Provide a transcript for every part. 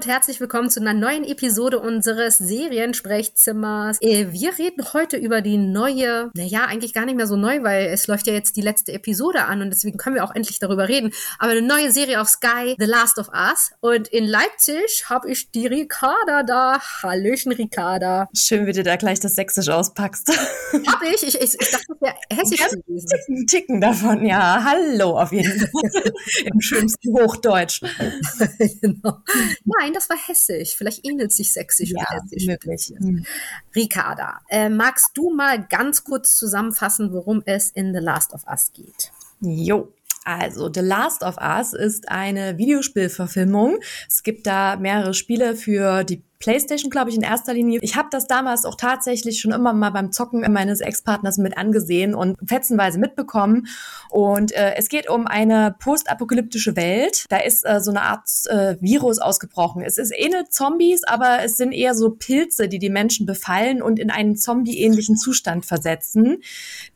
und herzlich willkommen zu einer neuen Episode unseres Seriensprechzimmers. Äh, wir reden heute über die neue, naja, eigentlich gar nicht mehr so neu, weil es läuft ja jetzt die letzte Episode an und deswegen können wir auch endlich darüber reden. Aber eine neue Serie auf Sky, The Last of Us. Und in Leipzig habe ich die Ricarda da. Hallöchen, Ricarda. Schön, wie du da gleich das Sächsisch auspackst. Hab ich? Ich, ich, ich dachte, das wäre hessisch gewesen. Ticken, Ticken davon, ja. Hallo, auf jeden Fall. Im schönsten Hochdeutsch. genau. Nein, das war hessisch. Vielleicht ähnelt sich sächsisch ja, hessisch. Möglich. Mhm. Ricarda, äh, magst du mal ganz kurz zusammenfassen, worum es in The Last of Us geht? Jo, also, The Last of Us ist eine Videospielverfilmung. Es gibt da mehrere Spiele für die PlayStation, glaube ich, in erster Linie. Ich habe das damals auch tatsächlich schon immer mal beim Zocken meines Ex-Partners mit angesehen und fetzenweise mitbekommen. Und äh, es geht um eine postapokalyptische Welt. Da ist äh, so eine Art äh, Virus ausgebrochen. Es ist ähnelt Zombies, aber es sind eher so Pilze, die die Menschen befallen und in einen Zombie-ähnlichen Zustand versetzen.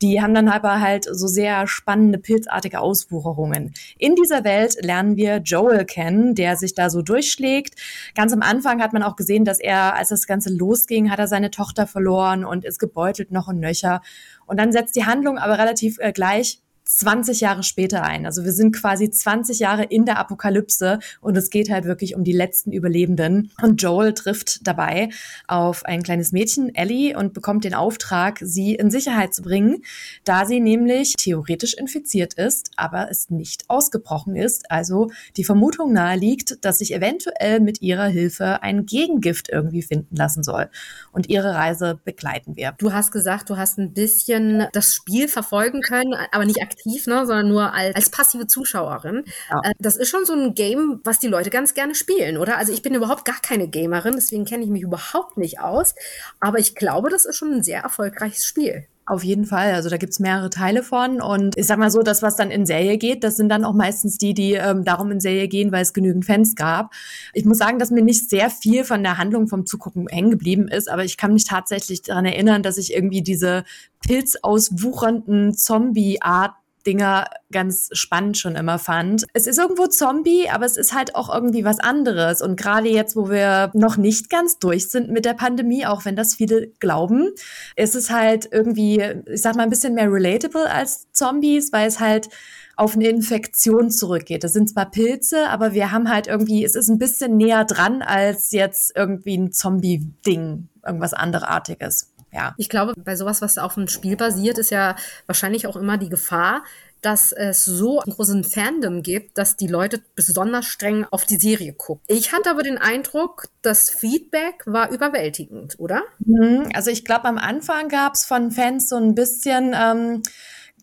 Die haben dann aber halt so sehr spannende pilzartige Auswucherungen. In dieser Welt lernen wir Joel kennen, der sich da so durchschlägt. Ganz am Anfang hat man auch gesehen, gesehen, dass er, als das Ganze losging, hat er seine Tochter verloren und ist gebeutelt noch und nöcher. Und dann setzt die Handlung aber relativ äh, gleich 20 Jahre später ein. Also wir sind quasi 20 Jahre in der Apokalypse und es geht halt wirklich um die letzten Überlebenden. Und Joel trifft dabei auf ein kleines Mädchen, Ellie, und bekommt den Auftrag, sie in Sicherheit zu bringen, da sie nämlich theoretisch infiziert ist, aber es nicht ausgebrochen ist. Also die Vermutung nahe liegt, dass sich eventuell mit ihrer Hilfe ein Gegengift irgendwie finden lassen soll. Und ihre Reise begleiten wir. Du hast gesagt, du hast ein bisschen das Spiel verfolgen können, aber nicht aktiv aktiv, ne, sondern nur als, als passive Zuschauerin. Ja. Äh, das ist schon so ein Game, was die Leute ganz gerne spielen, oder? Also ich bin überhaupt gar keine Gamerin, deswegen kenne ich mich überhaupt nicht aus. Aber ich glaube, das ist schon ein sehr erfolgreiches Spiel. Auf jeden Fall. Also da gibt's mehrere Teile von. Und ich sag mal so, das, was dann in Serie geht, das sind dann auch meistens die, die ähm, darum in Serie gehen, weil es genügend Fans gab. Ich muss sagen, dass mir nicht sehr viel von der Handlung vom Zugucken hängen geblieben ist, aber ich kann mich tatsächlich daran erinnern, dass ich irgendwie diese pilzauswuchernden Zombie-Art Dinger ganz spannend schon immer fand. Es ist irgendwo Zombie, aber es ist halt auch irgendwie was anderes. Und gerade jetzt, wo wir noch nicht ganz durch sind mit der Pandemie, auch wenn das viele glauben, ist es halt irgendwie, ich sag mal, ein bisschen mehr relatable als Zombies, weil es halt auf eine Infektion zurückgeht. Das sind zwar Pilze, aber wir haben halt irgendwie, es ist ein bisschen näher dran als jetzt irgendwie ein Zombie-Ding, irgendwas anderartiges ja. Ich glaube, bei sowas, was auf einem Spiel basiert, ist ja wahrscheinlich auch immer die Gefahr, dass es so einen großen Fandom gibt, dass die Leute besonders streng auf die Serie gucken. Ich hatte aber den Eindruck, das Feedback war überwältigend, oder? Mhm. Also ich glaube, am Anfang gab es von Fans so ein bisschen ähm,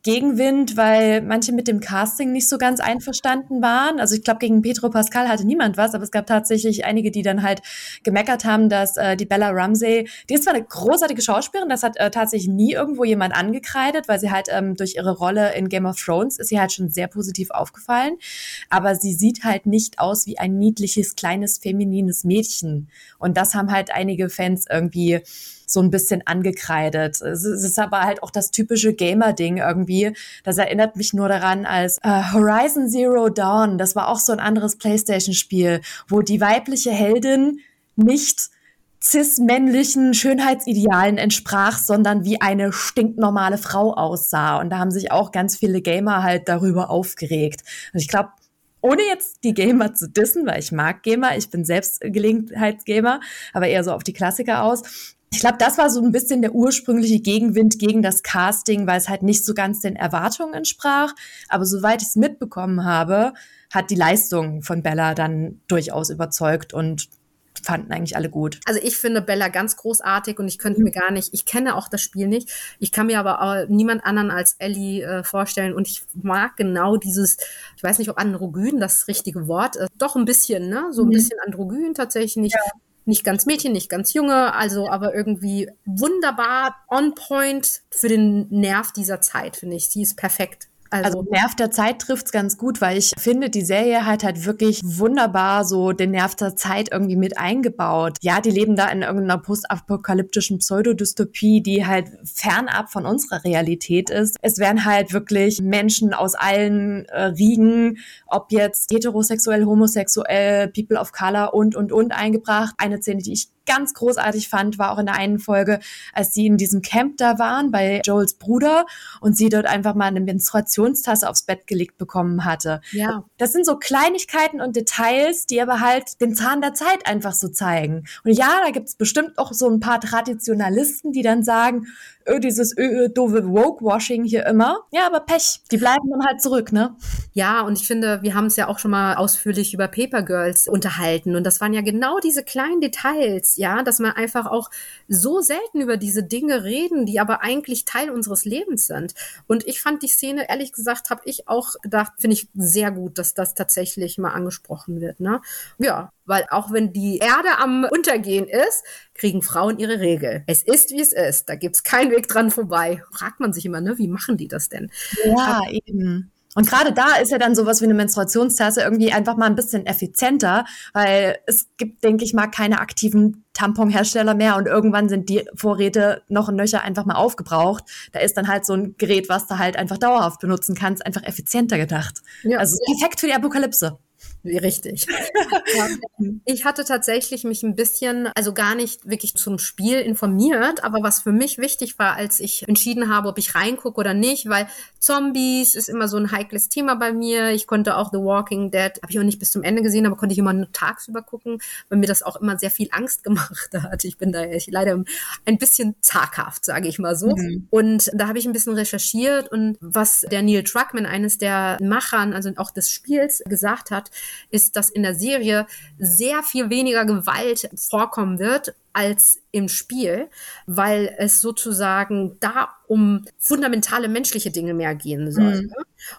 Gegenwind, weil manche mit dem Casting nicht so ganz einverstanden waren. Also ich glaube, gegen Petro Pascal hatte niemand was, aber es gab tatsächlich einige, die dann halt gemeckert haben, dass äh, die Bella Ramsey, die ist zwar eine großartige Schauspielerin, das hat äh, tatsächlich nie irgendwo jemand angekreidet, weil sie halt ähm, durch ihre Rolle in Game of Thrones ist sie halt schon sehr positiv aufgefallen, aber sie sieht halt nicht aus wie ein niedliches, kleines, feminines Mädchen. Und das haben halt einige Fans irgendwie so ein bisschen angekreidet. Es ist aber halt auch das typische Gamer-Ding irgendwie. Das erinnert mich nur daran, als äh, Horizon Zero Dawn, das war auch so ein anderes PlayStation-Spiel, wo die weibliche Heldin nicht cis-männlichen Schönheitsidealen entsprach, sondern wie eine stinknormale Frau aussah. Und da haben sich auch ganz viele Gamer halt darüber aufgeregt. Und ich glaube, ohne jetzt die Gamer zu dissen, weil ich mag Gamer, ich bin selbst Gelegenheitsgamer, aber eher so auf die Klassiker aus. Ich glaube, das war so ein bisschen der ursprüngliche Gegenwind gegen das Casting, weil es halt nicht so ganz den Erwartungen entsprach. Aber soweit ich es mitbekommen habe, hat die Leistung von Bella dann durchaus überzeugt und fanden eigentlich alle gut. Also ich finde Bella ganz großartig und ich könnte mir gar nicht, ich kenne auch das Spiel nicht, ich kann mir aber niemand anderen als Ellie äh, vorstellen und ich mag genau dieses, ich weiß nicht, ob Androgyn das richtige Wort ist, doch ein bisschen, ne, so ein mhm. bisschen Androgyn tatsächlich, nicht, ja nicht ganz Mädchen, nicht ganz Junge, also aber irgendwie wunderbar on point für den Nerv dieser Zeit, finde ich. Sie ist perfekt. Also, also Nerv der Zeit trifft's ganz gut, weil ich finde, die Serie hat halt wirklich wunderbar so den Nerv der Zeit irgendwie mit eingebaut. Ja, die leben da in irgendeiner postapokalyptischen Pseudodystopie, die halt fernab von unserer Realität ist. Es werden halt wirklich Menschen aus allen äh, Riegen, ob jetzt heterosexuell, homosexuell, People of Color und, und, und eingebracht. Eine Szene, die ich ganz großartig fand, war auch in der einen Folge, als sie in diesem Camp da waren bei Joels Bruder und sie dort einfach mal eine Menstruationstasse aufs Bett gelegt bekommen hatte. Ja. Das sind so Kleinigkeiten und Details, die aber halt den Zahn der Zeit einfach so zeigen. Und ja, da gibt's bestimmt auch so ein paar Traditionalisten, die dann sagen, öh, dieses öh, öh, doofe Woke-Washing hier immer. Ja, aber Pech, die bleiben dann halt zurück, ne? Ja, und ich finde, wir haben es ja auch schon mal ausführlich über Paper Girls unterhalten und das waren ja genau diese kleinen Details, ja, dass man einfach auch so selten über diese Dinge reden, die aber eigentlich Teil unseres Lebens sind. Und ich fand die Szene, ehrlich gesagt, habe ich auch gedacht, finde ich sehr gut, dass das tatsächlich mal angesprochen wird, ne? Ja, weil auch wenn die Erde am Untergehen ist, kriegen Frauen ihre Regel. Es ist, wie es ist. Da gibt's keinen Weg dran vorbei. Fragt man sich immer, ne, wie machen die das denn? Ja, Aber, eben. Und gerade da ist ja dann sowas wie eine Menstruationstasse irgendwie einfach mal ein bisschen effizienter, weil es gibt, denke ich mal, keine aktiven Tamponhersteller mehr und irgendwann sind die Vorräte noch ein Nöcher einfach mal aufgebraucht. Da ist dann halt so ein Gerät, was du halt einfach dauerhaft benutzen kannst, einfach effizienter gedacht. Ja. Also perfekt für die Apokalypse. Richtig. Ich hatte tatsächlich mich ein bisschen, also gar nicht wirklich zum Spiel informiert, aber was für mich wichtig war, als ich entschieden habe, ob ich reingucke oder nicht, weil Zombies ist immer so ein heikles Thema bei mir. Ich konnte auch The Walking Dead, habe ich auch nicht bis zum Ende gesehen, aber konnte ich immer nur tagsüber gucken, weil mir das auch immer sehr viel Angst gemacht hat. Ich bin da leider ein bisschen zaghaft, sage ich mal so. Mhm. Und da habe ich ein bisschen recherchiert und was der Neil Druckmann, eines der Machern, also auch des Spiels, gesagt hat, ist, dass in der Serie sehr viel weniger Gewalt vorkommen wird als im Spiel, weil es sozusagen da um fundamentale menschliche Dinge mehr gehen soll. Mhm.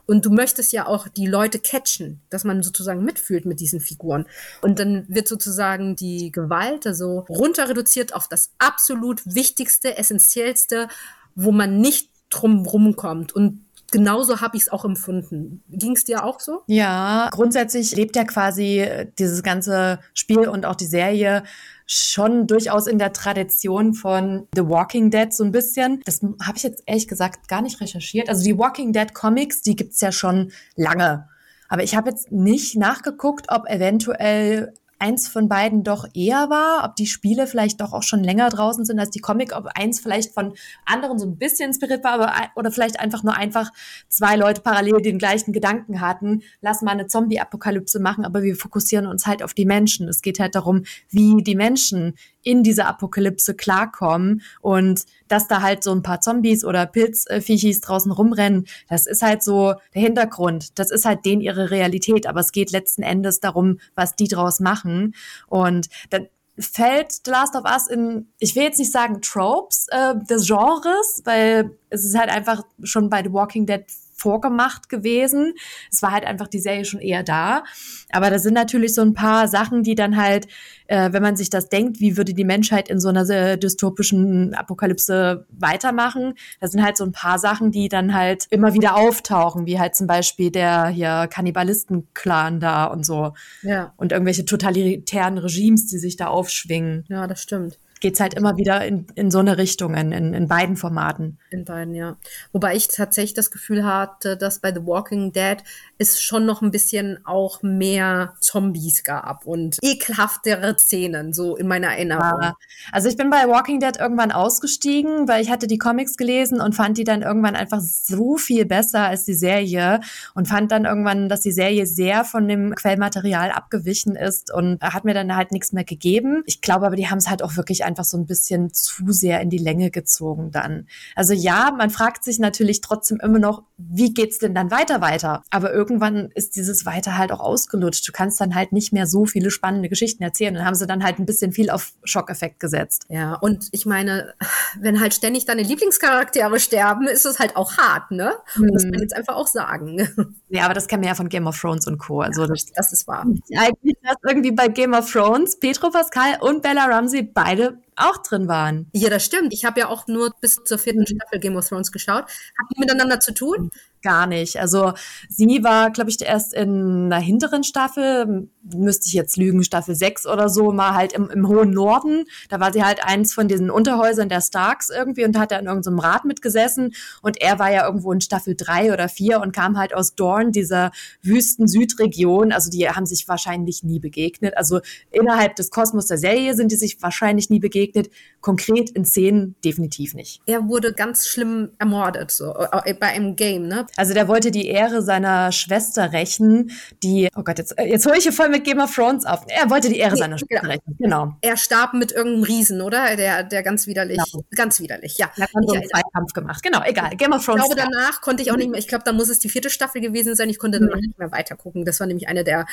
Und du möchtest ja auch die Leute catchen, dass man sozusagen mitfühlt mit diesen Figuren. Und dann wird sozusagen die Gewalt also runter reduziert auf das absolut wichtigste, essentiellste, wo man nicht drum rumkommt. Und genauso habe ich es auch empfunden. Ging es dir auch so? Ja, grundsätzlich lebt ja quasi dieses ganze Spiel und auch die Serie schon durchaus in der Tradition von The Walking Dead so ein bisschen. Das habe ich jetzt ehrlich gesagt gar nicht recherchiert. Also die Walking Dead Comics, die gibt's ja schon lange. Aber ich habe jetzt nicht nachgeguckt, ob eventuell eins von beiden doch eher war, ob die Spiele vielleicht doch auch schon länger draußen sind als die Comic, ob eins vielleicht von anderen so ein bisschen inspiriert war, aber, oder vielleicht einfach nur einfach zwei Leute parallel den gleichen Gedanken hatten, lass mal eine Zombie-Apokalypse machen, aber wir fokussieren uns halt auf die Menschen. Es geht halt darum, wie die Menschen in dieser Apokalypse klarkommen und dass da halt so ein paar Zombies oder Pilzviechis draußen rumrennen, das ist halt so der Hintergrund. Das ist halt denen ihre Realität, aber es geht letzten Endes darum, was die draus machen und dann fällt The Last of Us in, ich will jetzt nicht sagen Tropes äh, des Genres, weil es ist halt einfach schon bei The Walking Dead vorgemacht gewesen. Es war halt einfach die Serie schon eher da. Aber da sind natürlich so ein paar Sachen, die dann halt, äh, wenn man sich das denkt, wie würde die Menschheit in so einer äh, dystopischen Apokalypse weitermachen, da sind halt so ein paar Sachen, die dann halt immer wieder auftauchen, wie halt zum Beispiel der hier Kannibalistenclan da und so. Ja. Und irgendwelche totalitären Regimes, die sich da aufschwingen. Ja, das stimmt geht es halt immer wieder in, in so eine Richtung, in, in, in beiden Formaten. In beiden, ja. Wobei ich tatsächlich das Gefühl hatte, dass bei The Walking Dead es schon noch ein bisschen auch mehr Zombies gab und ekelhaftere Szenen, so in meiner Erinnerung. Ja. Also ich bin bei Walking Dead irgendwann ausgestiegen, weil ich hatte die Comics gelesen und fand die dann irgendwann einfach so viel besser als die Serie und fand dann irgendwann, dass die Serie sehr von dem Quellmaterial abgewichen ist und hat mir dann halt nichts mehr gegeben. Ich glaube aber, die haben es halt auch wirklich einfach so ein bisschen zu sehr in die Länge gezogen dann. Also ja, man fragt sich natürlich trotzdem immer noch, wie geht's denn dann weiter weiter? Aber irgendwann ist dieses weiter halt auch ausgelutscht. Du kannst dann halt nicht mehr so viele spannende Geschichten erzählen. Dann haben sie dann halt ein bisschen viel auf Schockeffekt gesetzt. Ja, und ich meine, wenn halt ständig deine Lieblingscharaktere sterben, ist es halt auch hart, ne? Mhm. Das kann ich jetzt einfach auch sagen. Ja, aber das kennen wir ja von Game of Thrones und Co. Also das, das ist wahr. Eigentlich, dass irgendwie bei Game of Thrones Petro Pascal und Bella Ramsey beide auch drin waren. Ja, das stimmt. Ich habe ja auch nur bis zur vierten Staffel Game of Thrones geschaut. Haben die miteinander zu tun? Gar nicht. Also sie war, glaube ich, erst in einer hinteren Staffel, müsste ich jetzt lügen, Staffel 6 oder so, mal halt im, im hohen Norden. Da war sie halt eins von diesen Unterhäusern der Starks irgendwie und hat da in irgendeinem Rat mitgesessen. Und er war ja irgendwo in Staffel 3 oder 4 und kam halt aus Dorn, dieser wüsten Südregion. Also die haben sich wahrscheinlich nie begegnet. Also innerhalb des Kosmos der Serie sind die sich wahrscheinlich nie begegnet. Konkret in Szenen definitiv nicht. Er wurde ganz schlimm ermordet, so äh, bei einem Game, ne? Also der wollte die Ehre seiner Schwester rächen, die, oh Gott, jetzt, äh, jetzt hole ich hier voll mit Game of Thrones auf. Er wollte die Ehre nee, seiner Schwester genau. rächen, genau. Er starb mit irgendeinem Riesen, oder? Der, der ganz widerlich, genau. ganz widerlich, ja. Er hat so einen Zweikampf gemacht, genau, egal. Game of Thrones. Ich glaube, danach konnte ich auch nicht mehr, ich glaube, da muss es die vierte Staffel gewesen sein, ich konnte danach mhm. nicht mehr weiter gucken. Das war nämlich eine der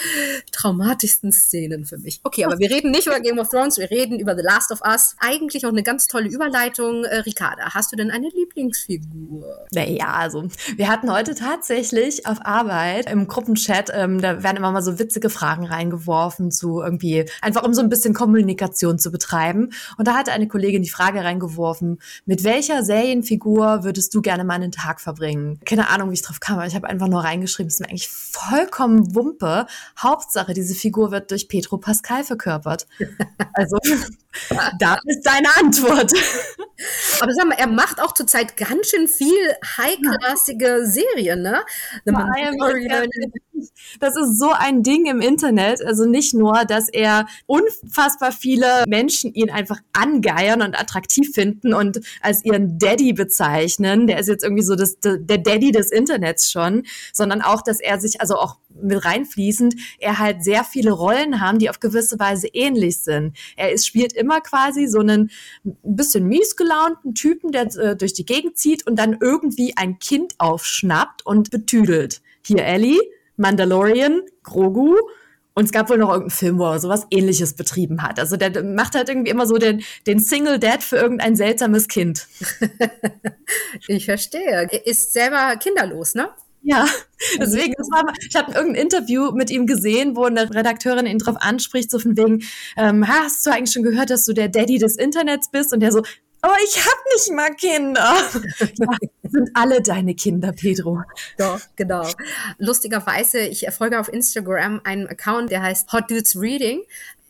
traumatischsten Szenen für mich. Okay, aber wir reden nicht über Game of Thrones, wir reden über The Last of Us. Eigentlich auch eine ganz tolle Überleitung. Äh, Ricarda, hast du denn eine Lieblingsfigur? Naja, also wir hatten heute tatsächlich auf Arbeit im Gruppenchat, ähm, da werden immer mal so witzige Fragen reingeworfen zu irgendwie, einfach um so ein bisschen Kommunikation zu betreiben. Und da hatte eine Kollegin die Frage reingeworfen, mit welcher Serienfigur würdest du gerne mal einen Tag verbringen? Keine Ahnung, wie ich drauf kam, aber ich habe einfach nur reingeschrieben, ist mir eigentlich vollkommen Wumpe. Hauptsache, diese Figur wird durch Petro Pascal verkörpert. Also, da ist deine Antwort. Aber sag mal, er macht auch zurzeit ganz schön viel high-klassige Serien, ne? Das ist so ein Ding im Internet. Also nicht nur, dass er unfassbar viele Menschen ihn einfach angeiern und attraktiv finden und als ihren Daddy bezeichnen. Der ist jetzt irgendwie so das, der Daddy des Internets schon, sondern auch, dass er sich also auch mit reinfließend, er halt sehr viele Rollen haben, die auf gewisse Weise ähnlich sind. Er ist, spielt immer quasi so einen ein bisschen mies gelaunten Typen, der äh, durch die Gegend zieht und dann irgendwie ein Kind aufschnappt und betüdelt. Hier Ellie, Mandalorian, Grogu und es gab wohl noch irgendeinen Film, wo er sowas ähnliches betrieben hat. Also der macht halt irgendwie immer so den, den Single Dad für irgendein seltsames Kind. ich verstehe. Er ist selber kinderlos, ne? Ja, deswegen, war, ich habe irgendein Interview mit ihm gesehen, wo eine Redakteurin ihn drauf anspricht, so von wegen, ähm, hast du eigentlich schon gehört, dass du der Daddy des Internets bist? Und der so, aber ich habe nicht mal Kinder. ja, sind alle deine Kinder, Pedro. Doch, genau. Lustigerweise, ich erfolge auf Instagram einen Account, der heißt Hot Dudes Reading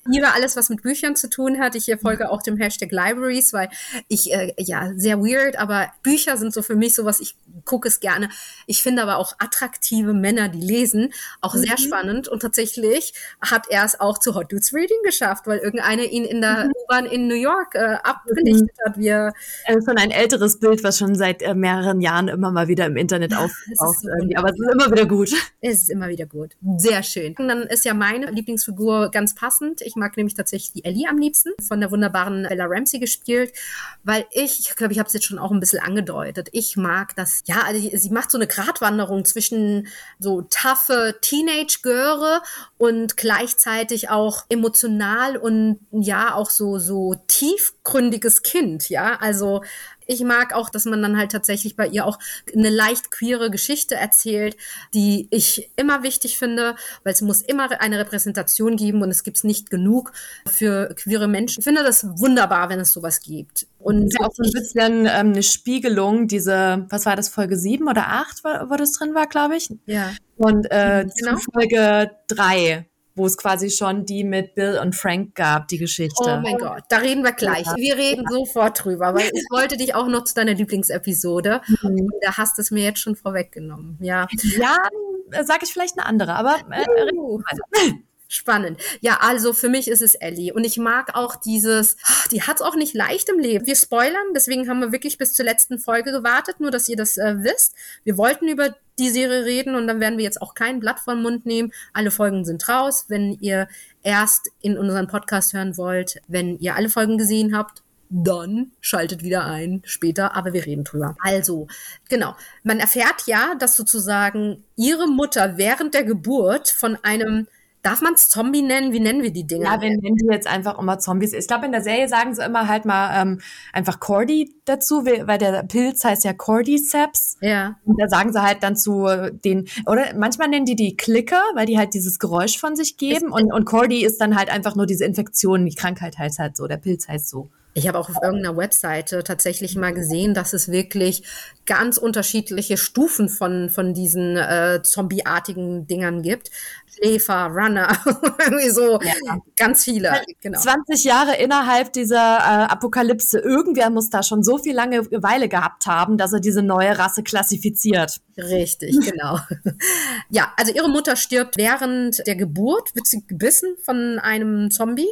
liebe alles, was mit Büchern zu tun hat. Ich folge auch dem Hashtag Libraries, weil ich, äh, ja, sehr weird, aber Bücher sind so für mich sowas, ich gucke es gerne. Ich finde aber auch attraktive Männer, die lesen, auch mhm. sehr spannend. Und tatsächlich hat er es auch zu Hot Dudes Reading geschafft, weil irgendeine ihn in der mhm. U-Bahn in New York äh, abgelichtet mhm. hat. Wir äh, schon ein älteres Bild, was schon seit äh, mehreren Jahren immer mal wieder im Internet auftaucht. Aber es ist immer wieder gut. Es ist immer wieder gut. Sehr schön. Und dann ist ja meine Lieblingsfigur ganz passend. Ich mag nämlich tatsächlich die Ellie am liebsten, von der wunderbaren Bella Ramsey gespielt, weil ich, ich glaube, ich habe es jetzt schon auch ein bisschen angedeutet. Ich mag das, ja, also sie macht so eine Gratwanderung zwischen so taffe Teenage-Göre und gleichzeitig auch emotional und ja, auch so, so tiefgründiges Kind, ja. Also ich mag auch, dass man dann halt tatsächlich bei ihr auch eine leicht queere Geschichte erzählt, die ich immer wichtig finde, weil es muss immer eine Repräsentation geben und es gibt es nicht genug für queere Menschen. Ich finde das wunderbar, wenn es sowas gibt. Und ja, auch so ein bisschen ähm, eine Spiegelung, diese, was war das, Folge 7 oder 8, wo, wo das drin war, glaube ich. Ja. Und äh, genau. Folge 3 wo es quasi schon die mit Bill und Frank gab, die Geschichte. Oh mein Gott, da reden wir gleich. Ja. Wir reden ja. sofort drüber, weil ich wollte dich auch noch zu deiner Lieblingsepisode. Mhm. Da hast du es mir jetzt schon vorweggenommen. Ja, ja sage ich vielleicht eine andere, aber äh, uh. Spannend. Ja, also für mich ist es Ellie. Und ich mag auch dieses, die hat es auch nicht leicht im Leben. Wir spoilern, deswegen haben wir wirklich bis zur letzten Folge gewartet, nur dass ihr das äh, wisst. Wir wollten über die Serie reden und dann werden wir jetzt auch kein Blatt vom Mund nehmen. Alle Folgen sind raus. Wenn ihr erst in unseren Podcast hören wollt, wenn ihr alle Folgen gesehen habt, dann schaltet wieder ein später, aber wir reden drüber. Also, genau. Man erfährt ja, dass sozusagen ihre Mutter während der Geburt von einem Darf man es Zombie nennen? Wie nennen wir die Dinger? Ja, wir nennen die jetzt einfach immer Zombies. Ich glaube, in der Serie sagen sie immer halt mal ähm, einfach Cordy dazu, weil der Pilz heißt ja Cordyceps. Ja. Und da sagen sie halt dann zu den, oder manchmal nennen die die Clicker, weil die halt dieses Geräusch von sich geben. Und, und Cordy ist dann halt einfach nur diese Infektion. Die Krankheit heißt halt so, der Pilz heißt so. Ich habe auch auf irgendeiner Webseite tatsächlich mal gesehen, dass es wirklich ganz unterschiedliche Stufen von, von diesen äh, zombieartigen Dingern gibt. Schläfer, Runner, irgendwie so ja. ganz viele. Genau. 20 Jahre innerhalb dieser äh, Apokalypse. Irgendwer muss da schon so viel lange Weile gehabt haben, dass er diese neue Rasse klassifiziert. Richtig, genau. ja, also ihre Mutter stirbt während der Geburt, wird sie gebissen von einem Zombie.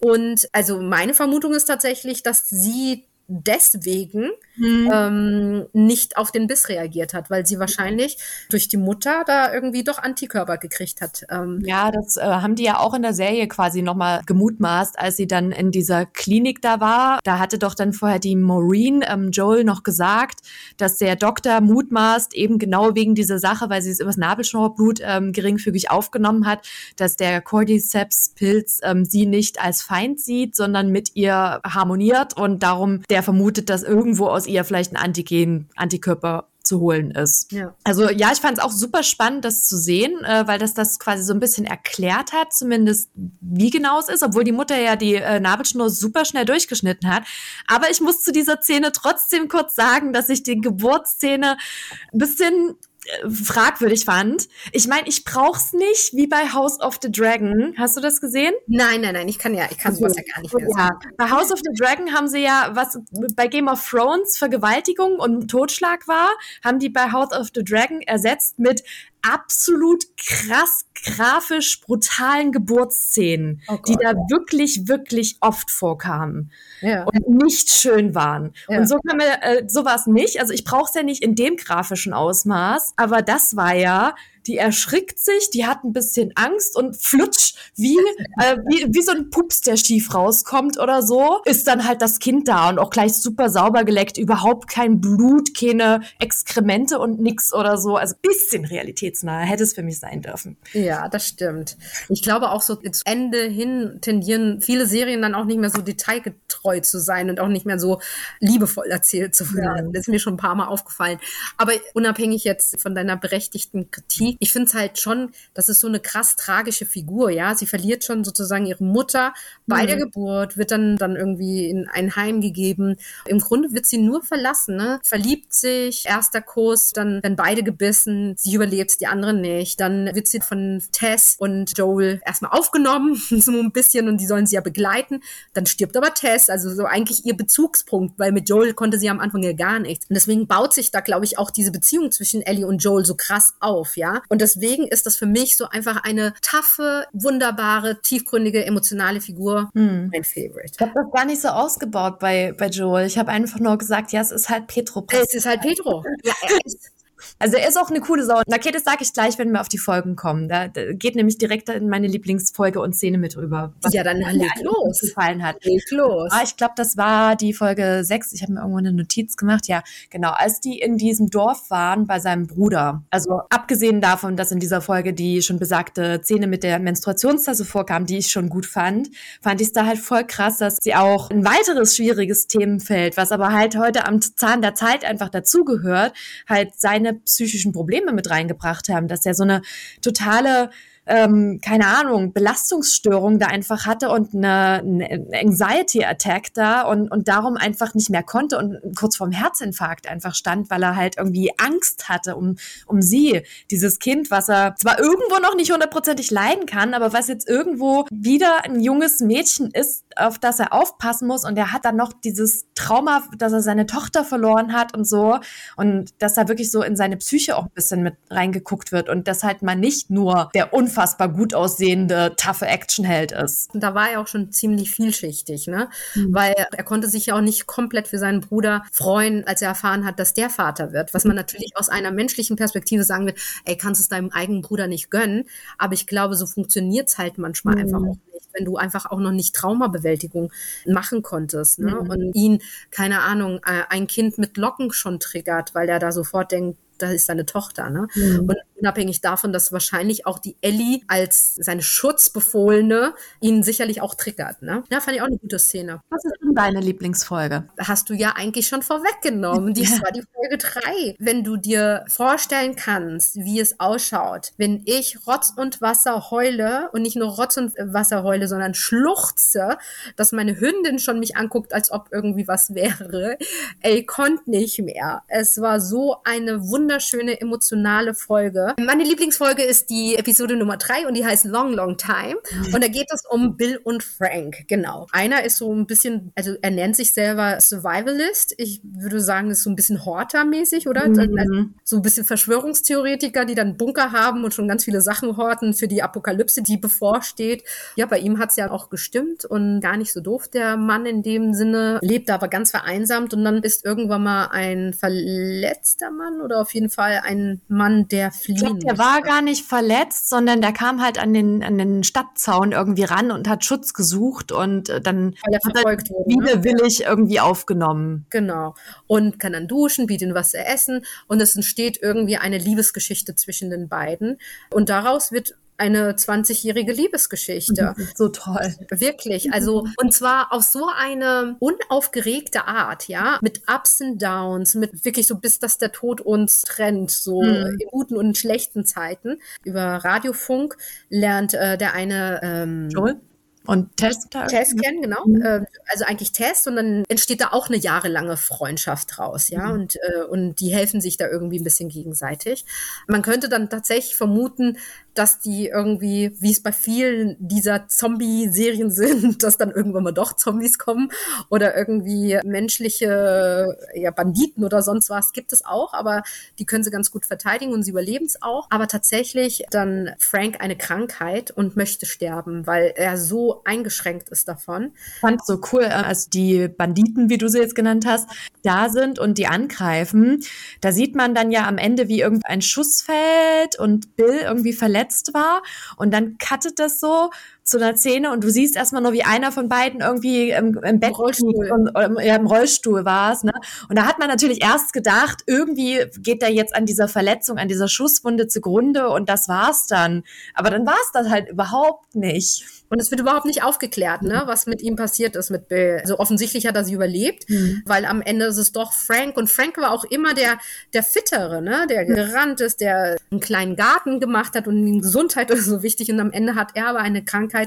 Und also meine Vermutung ist tatsächlich, dass sie deswegen mhm. ähm, nicht auf den Biss reagiert hat, weil sie wahrscheinlich durch die Mutter da irgendwie doch Antikörper gekriegt hat. Ähm. Ja, das äh, haben die ja auch in der Serie quasi nochmal gemutmaßt, als sie dann in dieser Klinik da war. Da hatte doch dann vorher die Maureen ähm, Joel noch gesagt, dass der Doktor mutmaßt, eben genau wegen dieser Sache, weil sie es übers Nabelschnurblut ähm, geringfügig aufgenommen hat, dass der Cordyceps-Pilz ähm, sie nicht als Feind sieht, sondern mit ihr harmoniert und darum der der vermutet, dass irgendwo aus ihr vielleicht ein Antigen, Antikörper zu holen ist. Ja. Also ja, ich fand es auch super spannend, das zu sehen, äh, weil das das quasi so ein bisschen erklärt hat, zumindest wie genau es ist, obwohl die Mutter ja die äh, Nabelschnur super schnell durchgeschnitten hat. Aber ich muss zu dieser Szene trotzdem kurz sagen, dass ich die Geburtsszene ein bisschen fragwürdig fand. Ich meine, ich brauch's nicht wie bei House of the Dragon. Hast du das gesehen? Nein, nein, nein, ich kann ja, ich kann sowas ja gar nicht mehr ja. Bei House of the Dragon haben sie ja, was bei Game of Thrones Vergewaltigung und Totschlag war, haben die bei House of the Dragon ersetzt mit absolut krass grafisch brutalen Geburtsszenen, oh die da wirklich, wirklich oft vorkamen ja. und nicht schön waren. Ja. Und so kann man, äh, so war es nicht. Also ich brauche es ja nicht in dem grafischen Ausmaß, aber das war ja die erschrickt sich, die hat ein bisschen Angst und flutsch, wie, äh, wie, wie so ein Pups, der schief rauskommt oder so, ist dann halt das Kind da und auch gleich super sauber geleckt, überhaupt kein Blut, keine Exkremente und nix oder so. Also bisschen realitätsnah hätte es für mich sein dürfen. Ja, das stimmt. Ich glaube auch so ins Ende hin tendieren viele Serien dann auch nicht mehr so detailgetreu zu sein und auch nicht mehr so liebevoll erzählt zu werden. Ja. Das ist mir schon ein paar Mal aufgefallen. Aber unabhängig jetzt von deiner berechtigten Kritik, ich finde es halt schon, das ist so eine krass tragische Figur, ja. Sie verliert schon sozusagen ihre Mutter bei mhm. der Geburt, wird dann, dann irgendwie in ein Heim gegeben. Im Grunde wird sie nur verlassen, ne? Verliebt sich, erster Kuss, dann werden beide gebissen, sie überlebt, die andere nicht. Dann wird sie von Tess und Joel erstmal aufgenommen, so ein bisschen, und die sollen sie ja begleiten. Dann stirbt aber Tess, also so eigentlich ihr Bezugspunkt, weil mit Joel konnte sie am Anfang ja gar nichts. Und deswegen baut sich da, glaube ich, auch diese Beziehung zwischen Ellie und Joel so krass auf, ja. Und deswegen ist das für mich so einfach eine taffe, wunderbare, tiefgründige, emotionale Figur. Hm. Mein Favorite. Ich habe das gar nicht so ausgebaut bei, bei Joel. Ich habe einfach nur gesagt, ja, es ist halt Petro. Es ist halt Petro. ja, ist also er ist auch eine coole Sau. Okay, das sage ich gleich, wenn wir auf die Folgen kommen. Da, da geht nämlich direkt in meine Lieblingsfolge und Szene mit rüber. Was ja, dann leg los. Gefallen hat. Leg los. Ah, ich glaube, das war die Folge 6. Ich habe mir irgendwo eine Notiz gemacht. Ja, genau. Als die in diesem Dorf waren bei seinem Bruder. Also abgesehen davon, dass in dieser Folge die schon besagte Szene mit der Menstruationstasse vorkam, die ich schon gut fand, fand ich es da halt voll krass, dass sie auch ein weiteres schwieriges Themenfeld, was aber halt heute am Zahn der Zeit einfach dazugehört, halt seine seine psychischen Probleme mit reingebracht haben, dass er so eine totale ähm, keine Ahnung, Belastungsstörung da einfach hatte und eine, eine Anxiety-Attack da und, und darum einfach nicht mehr konnte und kurz vorm Herzinfarkt einfach stand, weil er halt irgendwie Angst hatte um, um sie, dieses Kind, was er zwar irgendwo noch nicht hundertprozentig leiden kann, aber was jetzt irgendwo wieder ein junges Mädchen ist, auf das er aufpassen muss und er hat dann noch dieses Trauma, dass er seine Tochter verloren hat und so und dass da wirklich so in seine Psyche auch ein bisschen mit reingeguckt wird und dass halt mal nicht nur der Unfall unfassbar gut aussehende, taffe Actionheld ist. Und da war er auch schon ziemlich vielschichtig, ne? Mhm. Weil er konnte sich ja auch nicht komplett für seinen Bruder freuen, als er erfahren hat, dass der Vater wird. Was man natürlich aus einer menschlichen Perspektive sagen will, ey, kannst es deinem eigenen Bruder nicht gönnen. Aber ich glaube, so funktioniert es halt manchmal mhm. einfach auch nicht, wenn du einfach auch noch nicht Traumabewältigung machen konntest. Ne? Mhm. Und ihn, keine Ahnung, äh, ein Kind mit Locken schon triggert, weil er da sofort denkt, da ist seine Tochter. Ne? Mhm. Und unabhängig davon, dass wahrscheinlich auch die Ellie als seine Schutzbefohlene ihn sicherlich auch triggert. Ne? Ja, fand ich auch eine gute Szene. Was ist denn deine Lieblingsfolge? Hast du ja eigentlich schon vorweggenommen. Dies war die Folge 3. Wenn du dir vorstellen kannst, wie es ausschaut, wenn ich Rotz und Wasser heule und nicht nur Rotz und Wasser heule, sondern schluchze, dass meine Hündin schon mich anguckt, als ob irgendwie was wäre. Ey, konnte nicht mehr. Es war so eine wunderschöne emotionale Folge. Meine Lieblingsfolge ist die Episode Nummer 3 und die heißt Long, Long Time. Mhm. Und da geht es um Bill und Frank. Genau. Einer ist so ein bisschen, also er nennt sich selber Survivalist. Ich würde sagen, ist so ein bisschen Horter-mäßig, oder? Mhm. Also so ein bisschen Verschwörungstheoretiker, die dann Bunker haben und schon ganz viele Sachen horten für die Apokalypse, die bevorsteht. Ja, bei ihm hat es ja auch gestimmt und gar nicht so doof, der Mann in dem Sinne. Lebt aber ganz vereinsamt und dann ist irgendwann mal ein verletzter Mann oder auf jeden Fall ein Mann, der fliehen ich glaub, Der war gar nicht verletzt, sondern der kam halt an den, an den Stadtzaun irgendwie ran und hat Schutz gesucht und äh, dann Weil er ne? widerwillig ne? irgendwie aufgenommen. Genau. Und kann dann duschen, bietet was zu essen und es entsteht irgendwie eine Liebesgeschichte zwischen den beiden. Und daraus wird eine 20-jährige Liebesgeschichte. So toll. Wirklich. Also, und zwar auf so eine unaufgeregte Art, ja, mit Ups und Downs, mit wirklich so, bis dass der Tod uns trennt, so mhm. in guten und schlechten Zeiten. Über Radiofunk lernt äh, der eine ähm, Joel? Und Test? Test kennen, genau. Mhm. Ähm, also eigentlich Test und dann entsteht da auch eine jahrelange Freundschaft draus, ja. Mhm. Und, äh, und die helfen sich da irgendwie ein bisschen gegenseitig. Man könnte dann tatsächlich vermuten, dass die irgendwie, wie es bei vielen dieser Zombie-Serien sind, dass dann irgendwann mal doch Zombies kommen oder irgendwie menschliche ja, Banditen oder sonst was gibt es auch, aber die können sie ganz gut verteidigen und sie überleben es auch. Aber tatsächlich dann Frank eine Krankheit und möchte sterben, weil er so eingeschränkt ist davon. Ich fand so cool, äh, als die Banditen, wie du sie jetzt genannt hast, da sind und die angreifen. Da sieht man dann ja am Ende, wie irgendein Schuss fällt und Bill irgendwie verletzt war. Und dann cuttet das so zu einer Szene und du siehst erstmal nur, wie einer von beiden irgendwie im, im Bett Rollstuhl. Und, oder, ja, im Rollstuhl war es. Ne? Und da hat man natürlich erst gedacht, irgendwie geht er jetzt an dieser Verletzung, an dieser Schusswunde zugrunde und das war's dann. Aber dann war es das halt überhaupt nicht. Und es wird überhaupt nicht aufgeklärt, ne, was mit ihm passiert ist mit Bill. Also offensichtlich hat er sie überlebt, mhm. weil am Ende ist es doch Frank. Und Frank war auch immer der, der Fittere, ne, der gerannt ist, der einen kleinen Garten gemacht hat und ihm Gesundheit ist so wichtig. Und am Ende hat er aber eine Krankheit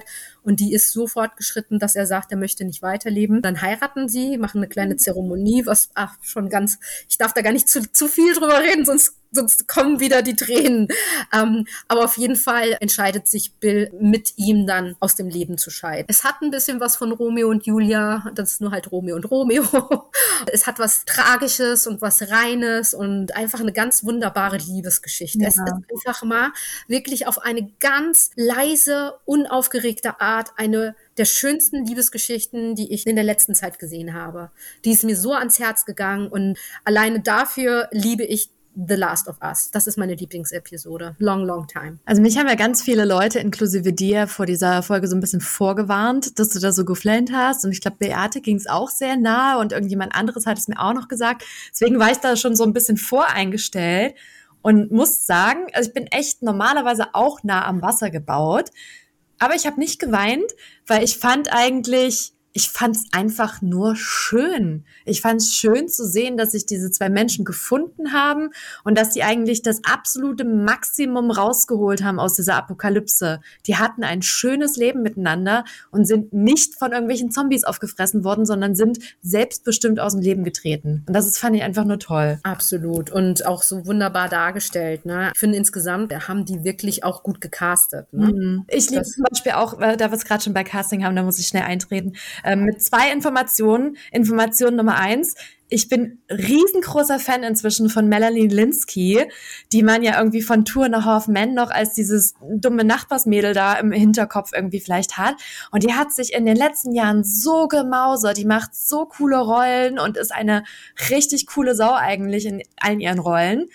und die ist so fortgeschritten, dass er sagt, er möchte nicht weiterleben. Dann heiraten sie, machen eine kleine Zeremonie, was ach, schon ganz, ich darf da gar nicht zu, zu viel drüber reden, sonst sonst kommen wieder die Tränen. Ähm, aber auf jeden Fall entscheidet sich Bill mit ihm dann aus dem Leben zu scheiden. Es hat ein bisschen was von Romeo und Julia, das ist nur halt Romeo und Romeo. es hat was Tragisches und was Reines und einfach eine ganz wunderbare Liebesgeschichte. Ja. Es ist einfach mal wirklich auf eine ganz leise, unaufgeregte Art eine der schönsten Liebesgeschichten, die ich in der letzten Zeit gesehen habe. Die ist mir so ans Herz gegangen und alleine dafür liebe ich The Last of Us. Das ist meine Lieblingsepisode. Long, long time. Also mich haben ja ganz viele Leute, inklusive dir, vor dieser Folge so ein bisschen vorgewarnt, dass du da so geflennt hast. Und ich glaube, Beate ging es auch sehr nahe und irgendjemand anderes hat es mir auch noch gesagt. Deswegen war ich da schon so ein bisschen voreingestellt und muss sagen, also ich bin echt normalerweise auch nah am Wasser gebaut. Aber ich habe nicht geweint, weil ich fand eigentlich, ich fand es einfach nur schön. Ich fand es schön zu sehen, dass sich diese zwei Menschen gefunden haben und dass die eigentlich das absolute Maximum rausgeholt haben aus dieser Apokalypse. Die hatten ein schönes Leben miteinander und sind nicht von irgendwelchen Zombies aufgefressen worden, sondern sind selbstbestimmt aus dem Leben getreten. Und das ist, fand ich einfach nur toll. Absolut. Und auch so wunderbar dargestellt. Ne? Ich finde insgesamt haben die wirklich auch gut gecastet. Ne? Mhm. Ich liebe zum Beispiel auch, da wir es gerade schon bei Casting haben, da muss ich schnell eintreten ähm, mit zwei Informationen. Information Nummer eins. Ich bin riesengroßer Fan inzwischen von Melanie Linsky, die man ja irgendwie von Tour nach Hoffman noch als dieses dumme Nachbarsmädel da im Hinterkopf irgendwie vielleicht hat. Und die hat sich in den letzten Jahren so gemausert. Die macht so coole Rollen und ist eine richtig coole Sau eigentlich in allen ihren Rollen.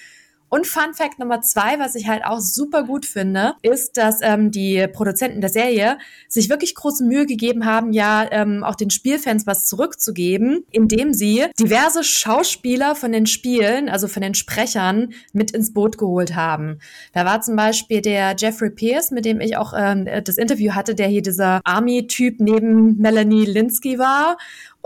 Und Fun Fact Nummer zwei, was ich halt auch super gut finde, ist, dass ähm, die Produzenten der Serie sich wirklich große Mühe gegeben haben, ja ähm, auch den Spielfans was zurückzugeben, indem sie diverse Schauspieler von den Spielen, also von den Sprechern, mit ins Boot geholt haben. Da war zum Beispiel der Jeffrey Pierce, mit dem ich auch ähm, das Interview hatte, der hier dieser Army-Typ neben Melanie Linsky war.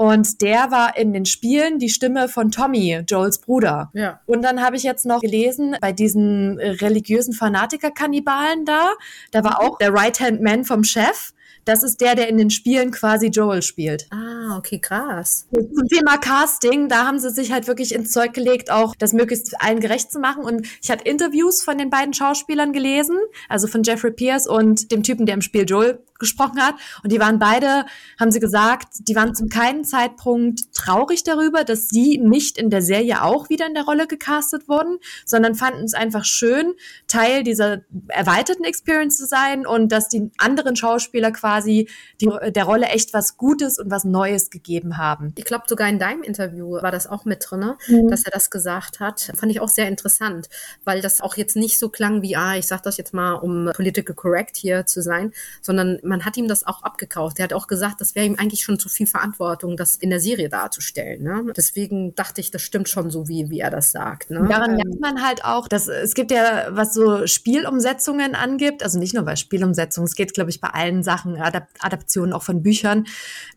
Und der war in den Spielen die Stimme von Tommy, Joels Bruder. Ja. Und dann habe ich jetzt noch gelesen, bei diesen religiösen Fanatiker-Kannibalen da, da war mhm. auch der Right-Hand-Man vom Chef. Das ist der, der in den Spielen quasi Joel spielt. Ah, okay, krass. Zum Thema Casting, da haben sie sich halt wirklich ins Zeug gelegt, auch das möglichst allen gerecht zu machen. Und ich hatte Interviews von den beiden Schauspielern gelesen, also von Jeffrey Pierce und dem Typen, der im Spiel Joel gesprochen hat. Und die waren beide, haben sie gesagt, die waren zum keinen Zeitpunkt traurig darüber, dass sie nicht in der Serie auch wieder in der Rolle gecastet wurden, sondern fanden es einfach schön, Teil dieser erweiterten Experience zu sein und dass die anderen Schauspieler quasi die, der Rolle echt was Gutes und was Neues gegeben haben. Ich glaube, sogar in deinem Interview war das auch mit drin, mhm. dass er das gesagt hat. Fand ich auch sehr interessant, weil das auch jetzt nicht so klang wie, ah, ich sage das jetzt mal, um political correct hier zu sein, sondern man hat ihm das auch abgekauft. Er hat auch gesagt, das wäre ihm eigentlich schon zu viel Verantwortung, das in der Serie darzustellen. Ne? Deswegen dachte ich, das stimmt schon so, wie, wie er das sagt. Ne? Daran ähm, merkt man halt auch, dass es gibt ja, was so Spielumsetzungen angibt, also nicht nur bei Spielumsetzungen, es geht, glaube ich, bei allen Sachen Adap Adaptionen auch von Büchern,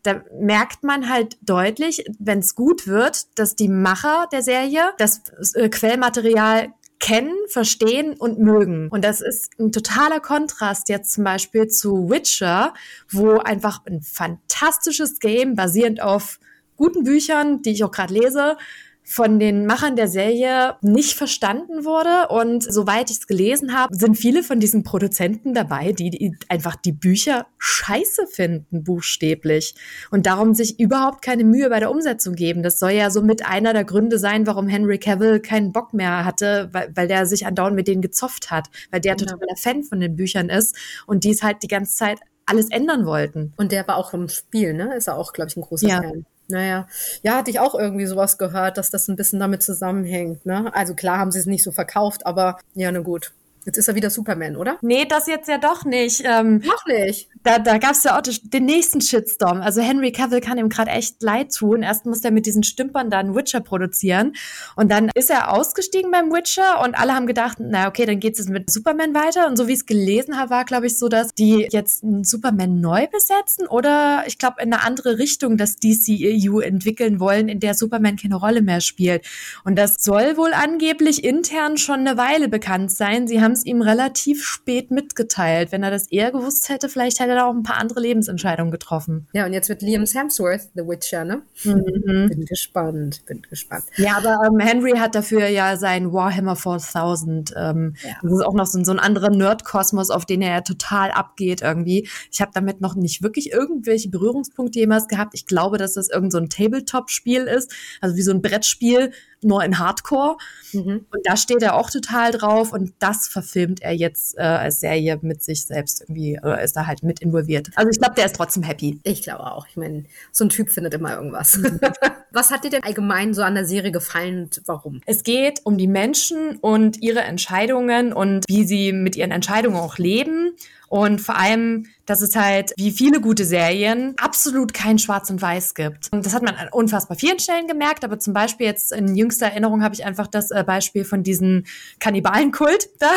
da merkt man halt deutlich, wenn es gut wird, dass die Macher der Serie das äh, Quellmaterial kennen, verstehen und mögen. Und das ist ein totaler Kontrast jetzt zum Beispiel zu Witcher, wo einfach ein fantastisches Game basierend auf guten Büchern, die ich auch gerade lese, von den Machern der Serie nicht verstanden wurde. Und soweit ich es gelesen habe, sind viele von diesen Produzenten dabei, die, die einfach die Bücher scheiße finden, buchstäblich. Und darum sich überhaupt keine Mühe bei der Umsetzung geben. Das soll ja so mit einer der Gründe sein, warum Henry Cavill keinen Bock mehr hatte, weil, weil der sich andauernd mit denen gezofft hat, weil der genau. totaler Fan von den Büchern ist und die es halt die ganze Zeit alles ändern wollten. Und der war auch im Spiel, ne? Ist er auch, glaube ich, ein großer ja. Fan. Naja, ja, hatte ich auch irgendwie sowas gehört, dass das ein bisschen damit zusammenhängt. Ne? Also klar haben sie es nicht so verkauft, aber ja, na gut. Jetzt ist er wieder Superman, oder? Nee, das jetzt ja doch nicht. Ähm, noch nicht. Da, da gab es ja auch den nächsten Shitstorm. Also Henry Cavill kann ihm gerade echt leid tun. Erst muss er mit diesen Stümpern dann Witcher produzieren. Und dann ist er ausgestiegen beim Witcher und alle haben gedacht, na okay, dann geht es mit Superman weiter. Und so wie ich es gelesen habe, war, glaube ich, so, dass die jetzt einen Superman neu besetzen oder ich glaube in eine andere Richtung das DCEU entwickeln wollen, in der Superman keine Rolle mehr spielt. Und das soll wohl angeblich intern schon eine Weile bekannt sein. Sie haben haben es ihm relativ spät mitgeteilt. Wenn er das eher gewusst hätte, vielleicht hätte er da auch ein paar andere Lebensentscheidungen getroffen. Ja, und jetzt wird Liam Hemsworth The Witcher, ne? Mhm. Bin gespannt, bin gespannt. Ja, aber ähm, Henry hat dafür ja sein Warhammer 4000. Ähm, ja. Das ist auch noch so, so ein anderer Nerd-Kosmos, auf den er ja total abgeht irgendwie. Ich habe damit noch nicht wirklich irgendwelche Berührungspunkte jemals gehabt. Ich glaube, dass das irgend so ein Tabletop-Spiel ist, also wie so ein Brettspiel, nur in Hardcore. Mhm. Und da steht er auch total drauf und das verfilmt er jetzt äh, als Serie mit sich selbst irgendwie oder ist da halt mit involviert. Also ich glaube, der ist trotzdem happy. Ich glaube auch. Ich meine, so ein Typ findet immer irgendwas. Mhm. Was hat dir denn allgemein so an der Serie gefallen und warum? Es geht um die Menschen und ihre Entscheidungen und wie sie mit ihren Entscheidungen auch leben und vor allem, dass es halt, wie viele gute Serien, absolut kein Schwarz und Weiß gibt. Und das hat man an unfassbar vielen Stellen gemerkt, aber zum Beispiel jetzt in jüngster Erinnerung habe ich einfach das äh, Beispiel von diesem Kannibalenkult da.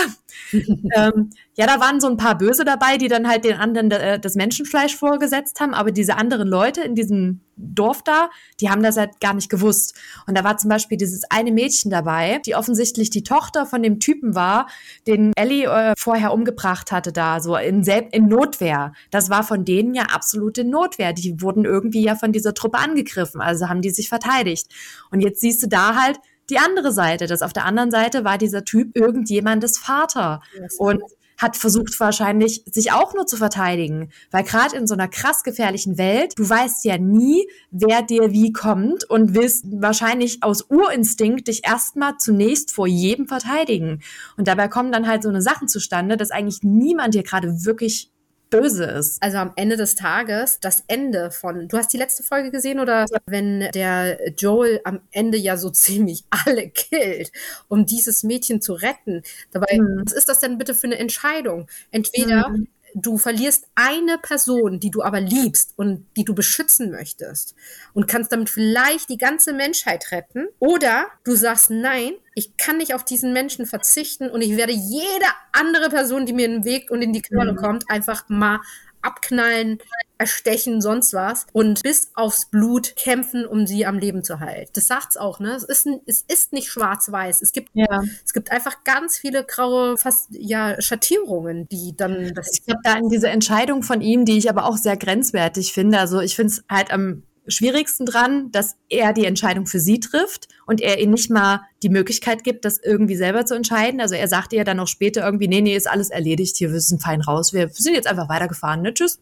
ähm, ja, da waren so ein paar Böse dabei, die dann halt den anderen äh, das Menschenfleisch vorgesetzt haben, aber diese anderen Leute in diesem Dorf da, die haben das halt gar nicht gewusst. Und da war zum Beispiel dieses eine Mädchen dabei, die offensichtlich die Tochter von dem Typen war, den Ellie äh, vorher umgebracht hatte da, so in, Sel in Notwehr. Das war von denen ja absolute Notwehr. Die wurden irgendwie ja von dieser Truppe angegriffen, also haben die sich verteidigt. Und jetzt siehst du da halt, die andere Seite, dass auf der anderen Seite war dieser Typ irgendjemandes Vater. Und hat versucht wahrscheinlich, sich auch nur zu verteidigen. Weil gerade in so einer krass gefährlichen Welt, du weißt ja nie, wer dir wie kommt und willst wahrscheinlich aus Urinstinkt dich erstmal zunächst vor jedem verteidigen. Und dabei kommen dann halt so eine Sachen zustande, dass eigentlich niemand dir gerade wirklich böse ist. Also am Ende des Tages, das Ende von, du hast die letzte Folge gesehen oder wenn der Joel am Ende ja so ziemlich alle killt, um dieses Mädchen zu retten. Dabei, mhm. was ist das denn bitte für eine Entscheidung? Entweder mhm du verlierst eine Person, die du aber liebst und die du beschützen möchtest und kannst damit vielleicht die ganze Menschheit retten. Oder du sagst, nein, ich kann nicht auf diesen Menschen verzichten und ich werde jede andere Person, die mir in den Weg und in die Knolle mhm. kommt, einfach mal abknallen, erstechen, sonst was und bis aufs Blut kämpfen, um sie am Leben zu halten. Das sagt's auch, ne? Es ist, es ist nicht schwarz-weiß. Es gibt, ja. es gibt einfach ganz viele graue, fast, ja, Schattierungen, die dann. Ich glaube, da an diese Entscheidung von ihm, die ich aber auch sehr grenzwertig finde. Also ich finde es halt am schwierigsten dran, dass er die Entscheidung für sie trifft und er ihr nicht mal die Möglichkeit gibt, das irgendwie selber zu entscheiden. Also er sagte ja dann auch später irgendwie, nee, nee, ist alles erledigt, hier, wir sind fein raus, wir sind jetzt einfach weitergefahren, ne, tschüss.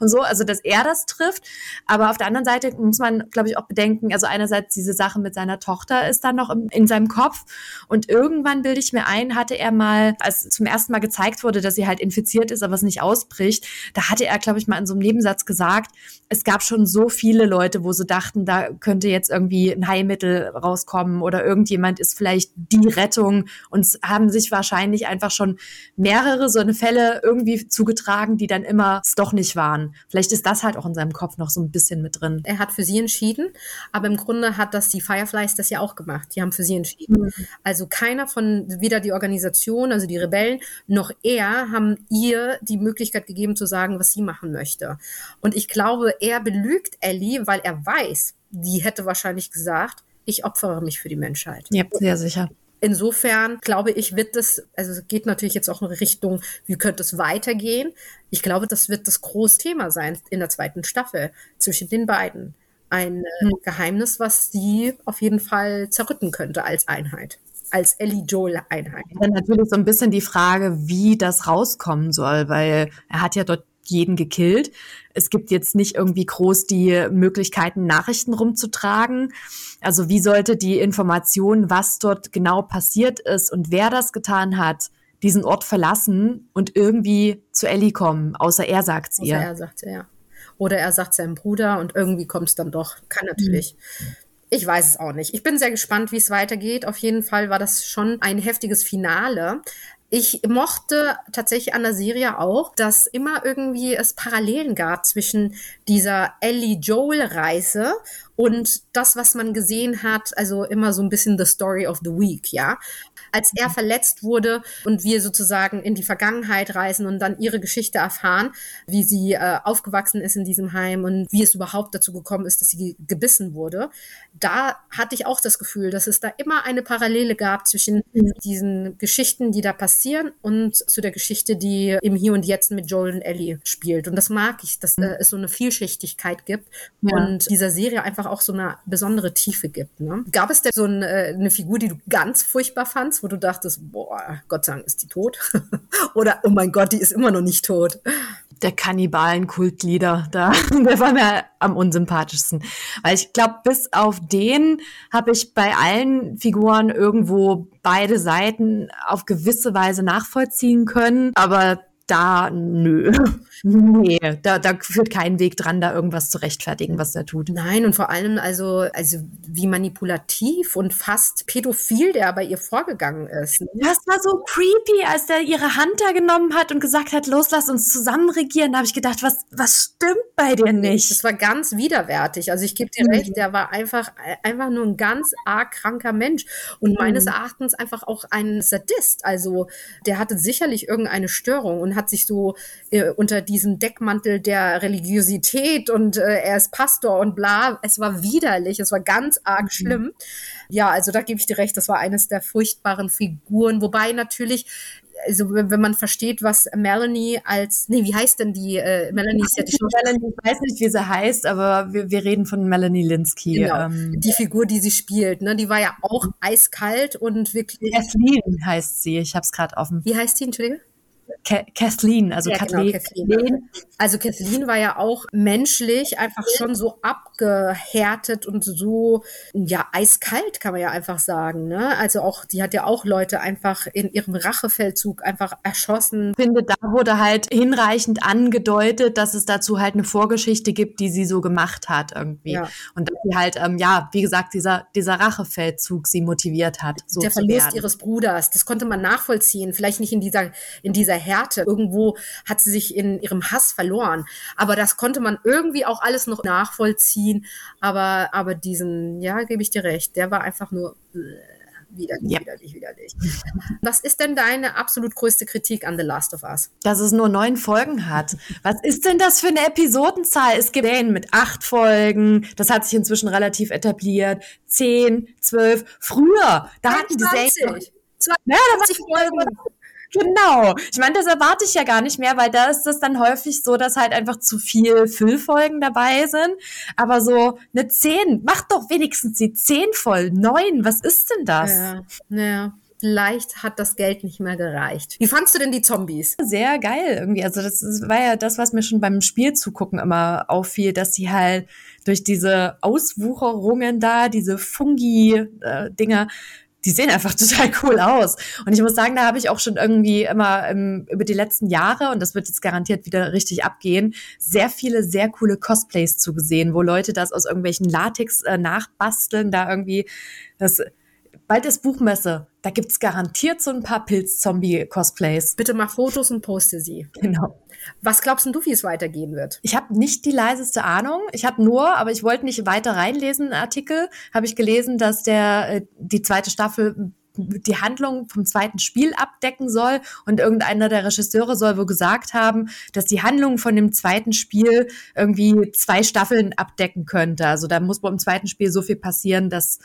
Und so, also dass er das trifft. Aber auf der anderen Seite muss man, glaube ich, auch bedenken, also einerseits diese Sache mit seiner Tochter ist dann noch im, in seinem Kopf und irgendwann bilde ich mir ein, hatte er mal, als zum ersten Mal gezeigt wurde, dass sie halt infiziert ist, aber es nicht ausbricht, da hatte er, glaube ich, mal in so einem Nebensatz gesagt, es gab schon so viele Leute, wo sie dachten, da könnte jetzt irgendwie ein Heilmittel rauskommen oder irgendjemand ist vielleicht die Rettung und es haben sich wahrscheinlich einfach schon mehrere so eine Fälle irgendwie zugetragen, die dann immer es doch nicht waren. Vielleicht ist das halt auch in seinem Kopf noch so ein bisschen mit drin. Er hat für sie entschieden, aber im Grunde hat das die Fireflies das ja auch gemacht. Die haben für sie entschieden. Mhm. Also keiner von weder die Organisation, also die Rebellen, noch er haben ihr die Möglichkeit gegeben zu sagen, was sie machen möchte. Und ich glaube, er belügt Ellie, weil er weiß, die hätte wahrscheinlich gesagt, ich opfere mich für die Menschheit. Ja, sehr sicher. Insofern glaube ich, wird das, also es geht natürlich jetzt auch in Richtung, wie könnte es weitergehen? Ich glaube, das wird das Großthema sein in der zweiten Staffel zwischen den beiden. Ein mhm. Geheimnis, was sie auf jeden Fall zerrütten könnte als Einheit als Ellie Joel Einheit. Dann natürlich so ein bisschen die Frage, wie das rauskommen soll, weil er hat ja dort jeden gekillt. Es gibt jetzt nicht irgendwie groß die Möglichkeiten, Nachrichten rumzutragen. Also wie sollte die Information, was dort genau passiert ist und wer das getan hat, diesen Ort verlassen und irgendwie zu Ellie kommen, außer er sagt es ihr. er sagt ja. Oder er sagt seinem Bruder und irgendwie kommt es dann doch. Kann natürlich. Mhm. Ich weiß es auch nicht. Ich bin sehr gespannt, wie es weitergeht. Auf jeden Fall war das schon ein heftiges Finale. Ich mochte tatsächlich an der Serie auch, dass immer irgendwie es Parallelen gab zwischen dieser Ellie Joel Reise und das, was man gesehen hat, also immer so ein bisschen the story of the week, ja als er mhm. verletzt wurde und wir sozusagen in die Vergangenheit reisen und dann ihre Geschichte erfahren, wie sie äh, aufgewachsen ist in diesem Heim und wie es überhaupt dazu gekommen ist, dass sie gebissen wurde. Da hatte ich auch das Gefühl, dass es da immer eine Parallele gab zwischen mhm. diesen Geschichten, die da passieren und zu der Geschichte, die im Hier und Jetzt mit Joel und Ellie spielt. Und das mag ich, dass mhm. äh, es so eine Vielschichtigkeit gibt ja. und dieser Serie einfach auch so eine besondere Tiefe gibt. Ne? Gab es denn so ein, äh, eine Figur, die du ganz furchtbar fandst? wo du dachtest, boah, Gott sei Dank ist die tot? Oder, oh mein Gott, die ist immer noch nicht tot. Der Kannibalen-Kultlieder, da, der war mir am unsympathischsten. Weil ich glaube, bis auf den habe ich bei allen Figuren irgendwo beide Seiten auf gewisse Weise nachvollziehen können. Aber da, nö. Nee, da, da führt kein Weg dran, da irgendwas zu rechtfertigen, was er tut. Nein, und vor allem also, also wie manipulativ und fast pädophil der bei ihr vorgegangen ist. Das war so creepy, als der ihre Hand da genommen hat und gesagt hat, los, lass uns zusammen regieren. Da habe ich gedacht, was, was stimmt bei dir nicht? Das war ganz widerwärtig. Also ich gebe dir mhm. recht, der war einfach, einfach nur ein ganz arg kranker Mensch und meines mhm. Erachtens einfach auch ein Sadist. Also der hatte sicherlich irgendeine Störung und hat sich so äh, unter diesem Deckmantel der Religiosität und äh, er ist Pastor und bla. Es war widerlich, es war ganz arg mhm. schlimm. Ja, also da gebe ich dir recht, das war eines der furchtbaren Figuren. Wobei natürlich also wenn man versteht, was Melanie als, nee, wie heißt denn die, äh, Melanie ist ja die Melanie, ich weiß nicht, wie sie heißt, aber wir, wir reden von Melanie Linsky. Genau, ähm. die Figur, die sie spielt, ne, die war ja auch eiskalt und wirklich. Kathleen heißt sie, ich habe es gerade offen. Wie heißt sie, Entschuldige? Kathleen, also ja, Kathleen. Genau, Kathleen. Also Kathleen war ja auch menschlich einfach schon so abgehärtet und so, ja, eiskalt, kann man ja einfach sagen. Ne? Also auch, die hat ja auch Leute einfach in ihrem Rachefeldzug einfach erschossen. Ich finde, da wurde halt hinreichend angedeutet, dass es dazu halt eine Vorgeschichte gibt, die sie so gemacht hat irgendwie. Ja. Und dass sie halt, ähm, ja, wie gesagt, dieser, dieser Rachefeldzug sie motiviert hat. So Der Verlust werden. ihres Bruders, das konnte man nachvollziehen. Vielleicht nicht in dieser, in dieser Härte. Irgendwo hat sie sich in ihrem Hass verloren. Aber das konnte man irgendwie auch alles noch nachvollziehen. Aber, aber diesen, ja, gebe ich dir recht, der war einfach nur widerlich, ja. widerlich, widerlich. Was ist denn deine absolut größte Kritik an The Last of Us? Dass es nur neun Folgen hat. Was ist denn das für eine Episodenzahl? Es gibt einen mit acht Folgen, das hat sich inzwischen relativ etabliert. Zehn, zwölf. Früher, da hatten die 20. 20 ja, Folgen. Genau. Ich meine, das erwarte ich ja gar nicht mehr, weil da ist es dann häufig so, dass halt einfach zu viel Füllfolgen dabei sind. Aber so eine zehn, mach doch wenigstens die zehn voll. Neun, was ist denn das? Ja, naja vielleicht hat das Geld nicht mehr gereicht. Wie fandst du denn die Zombies? Sehr geil irgendwie. Also das war ja das, was mir schon beim Spiel zugucken immer auffiel, dass sie halt durch diese Auswucherungen da, diese Fungi-Dinger, äh, die sehen einfach total cool aus. Und ich muss sagen, da habe ich auch schon irgendwie immer ähm, über die letzten Jahre, und das wird jetzt garantiert wieder richtig abgehen, sehr viele sehr coole Cosplays zugesehen, wo Leute das aus irgendwelchen Latex äh, nachbasteln, da irgendwie das bald ist Buchmesse. Da gibt's garantiert so ein paar Pilz-Zombie-Cosplays. Bitte mach Fotos und poste sie. Genau. Was glaubst du, wie es weitergehen wird? Ich habe nicht die leiseste Ahnung. Ich habe nur, aber ich wollte nicht weiter reinlesen, Artikel, habe ich gelesen, dass der äh, die zweite Staffel die Handlung vom zweiten Spiel abdecken soll. Und irgendeiner der Regisseure soll wohl gesagt haben, dass die Handlung von dem zweiten Spiel irgendwie zwei Staffeln abdecken könnte. Also da muss beim zweiten Spiel so viel passieren, dass,